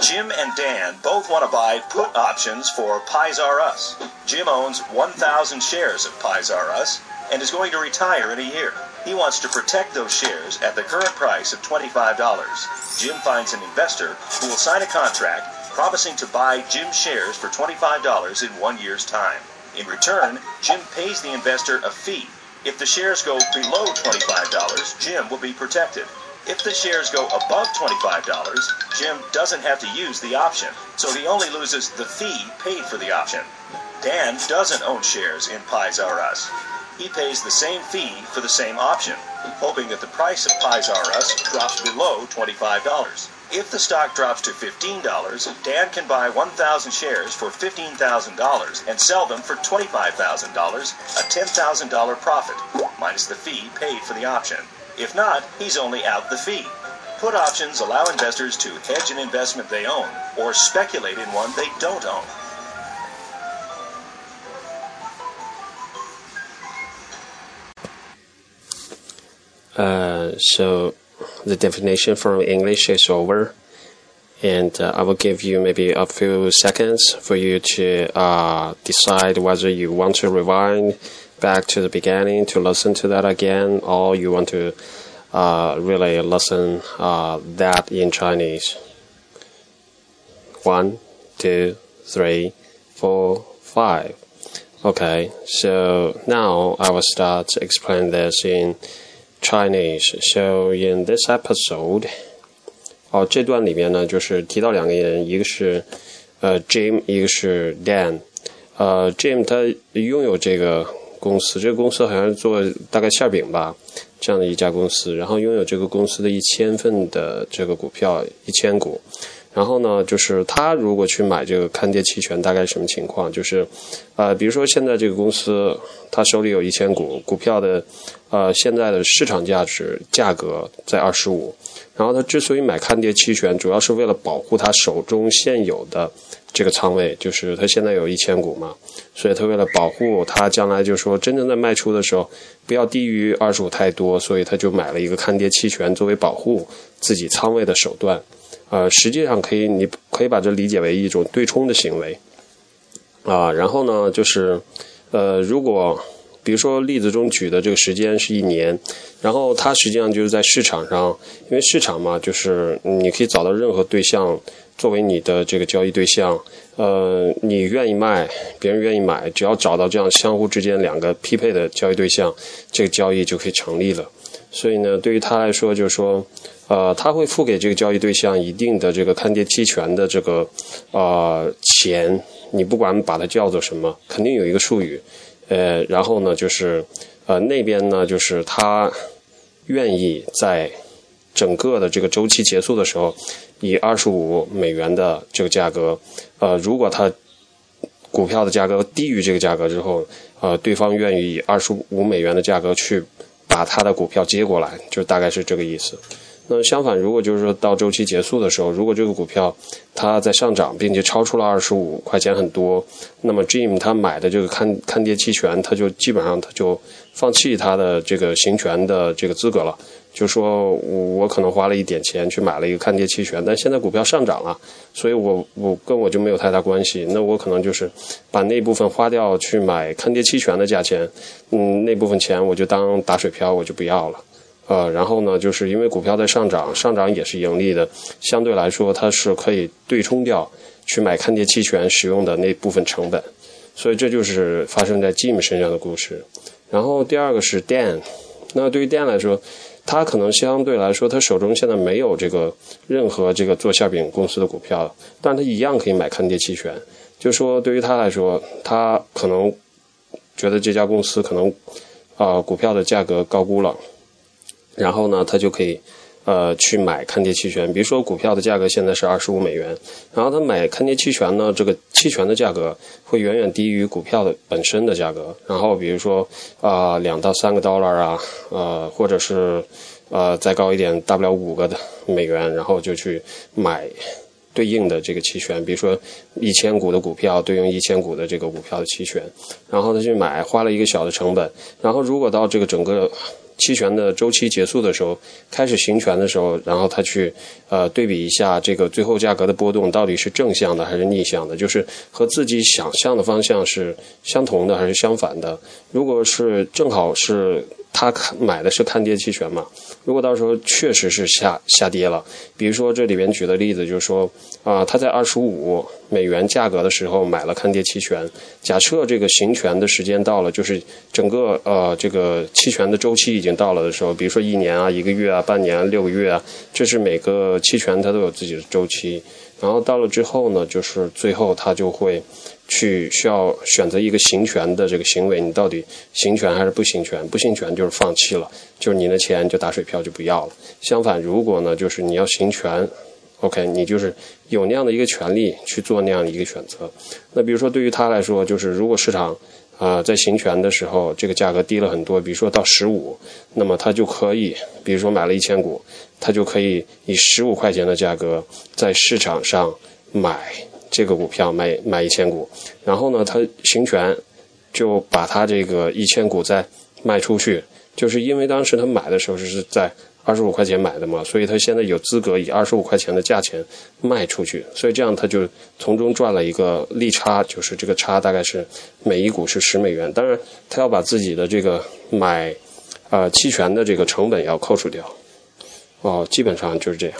Jim and Dan both want to buy put options for Pies R Us. Jim owns 1,000 shares of Pies R Us and is going to retire in a year. He wants to protect those shares at the current price of $25. Jim finds an investor who will sign a contract promising to buy Jim's shares for $25 in one year's time. In return, Jim pays the investor a fee. If the shares go below $25, Jim will be protected. If the shares go above $25, Jim doesn't have to use the option, so he only loses the fee paid for the option. Dan doesn't own shares in Pies R Us. He pays the same fee for the same option, hoping that the price of Pies R Us drops below $25. If the stock drops to $15, Dan can buy 1,000 shares for $15,000 and sell them for $25,000, a $10,000 profit, minus the fee paid for the option. If not, he's only out the fee. Put options allow investors to hedge an investment they own or speculate in one they don't own. Uh, so the definition from English is over, and uh, I will give you maybe a few seconds for you to uh, decide whether you want to rewind back to the beginning to listen to that again, or you want to uh, really listen uh, that in Chinese. One, two, three, four, five. Okay, so now I will start to explain this in Chinese. So in this episode，哦，这段里面呢，就是提到两个人，一个是呃 Jim，一个是 Dan。呃，Jim 他拥有这个 公司，这个公司好像做大概馅饼吧这样的一家公司，然后拥有这个公司的一千份的这个股票，一千股。然后呢，就是他如果去买这个看跌期权，大概什么情况？就是，呃，比如说现在这个公司他手里有一千股股票的，呃，现在的市场价值价格在二十五。然后他之所以买看跌期权，主要是为了保护他手中现有的这个仓位，就是他现在有一千股嘛，所以他为了保护他将来就是说真正在卖出的时候不要低于二十五太多，所以他就买了一个看跌期权作为保护自己仓位的手段。呃，实际上可以，你可以把这理解为一种对冲的行为，啊，然后呢，就是，呃，如果比如说例子中举的这个时间是一年，然后它实际上就是在市场上，因为市场嘛，就是你可以找到任何对象作为你的这个交易对象，呃，你愿意卖，别人愿意买，只要找到这样相互之间两个匹配的交易对象，这个交易就可以成立了。所以呢，对于他来说，就是说。呃，他会付给这个交易对象一定的这个看跌期权的这个呃钱，你不管把它叫做什么，肯定有一个术语。呃，然后呢，就是呃那边呢，就是他愿意在整个的这个周期结束的时候，以二十五美元的这个价格，呃，如果他股票的价格低于这个价格之后，呃，对方愿意以二十五美元的价格去把他的股票接过来，就大概是这个意思。那相反，如果就是说到周期结束的时候，如果这个股票它在上涨，并且超出了二十五块钱很多，那么 Jim 他买的这个看看跌期权，他就基本上他就放弃他的这个行权的这个资格了。就说我可能花了一点钱去买了一个看跌期权，但现在股票上涨了，所以我我跟我就没有太大关系。那我可能就是把那部分花掉去买看跌期权的价钱，嗯，那部分钱我就当打水漂，我就不要了。呃，然后呢，就是因为股票在上涨，上涨也是盈利的，相对来说它是可以对冲掉去买看跌期权使用的那部分成本，所以这就是发生在 Jim 身上的故事。然后第二个是 Dan，那对于 Dan 来说，他可能相对来说他手中现在没有这个任何这个做馅饼公司的股票，但他一样可以买看跌期权。就说对于他来说，他可能觉得这家公司可能啊股票的价格高估了。然后呢，他就可以，呃，去买看跌期权。比如说，股票的价格现在是二十五美元，然后他买看跌期权呢，这个期权的价格会远远低于股票的本身的价格。然后，比如说啊，两到三个 dollar 啊，呃，或者是呃再高一点，大不了五个的美元，然后就去买对应的这个期权，比如说一千股的股票对应一千股的这个股票的期权，然后他去买，花了一个小的成本，然后如果到这个整个期权的周期结束的时候，开始行权的时候，然后他去呃对比一下这个最后价格的波动到底是正向的还是逆向的，就是和自己想象的方向是相同的还是相反的。如果是正好是他看买的是看跌期权嘛，如果到时候确实是下下跌了，比如说这里边举的例子就是说啊，他在二十五美元价格的时候买了看跌期权，假设这个行权的时间到了，就是整个呃这个期权的周期已经到了的时候，比如说一年啊、一个月啊、半年、六个月啊，这是每个期权它都有自己的周期，然后到了之后呢，就是最后它就会。去需要选择一个行权的这个行为，你到底行权还是不行权？不行权就是放弃了，就是你的钱就打水漂就不要了。相反，如果呢，就是你要行权，OK，你就是有那样的一个权利去做那样的一个选择。那比如说对于他来说，就是如果市场啊在行权的时候，这个价格低了很多，比如说到十五，那么他就可以，比如说买了一千股，他就可以以十五块钱的价格在市场上买。这个股票买买一千股，然后呢，他行权就把他这个一千股再卖出去，就是因为当时他买的时候是在二十五块钱买的嘛，所以他现在有资格以二十五块钱的价钱卖出去，所以这样他就从中赚了一个利差，就是这个差大概是每一股是十美元，当然他要把自己的这个买呃期权的这个成本要扣除掉，哦，基本上就是这样。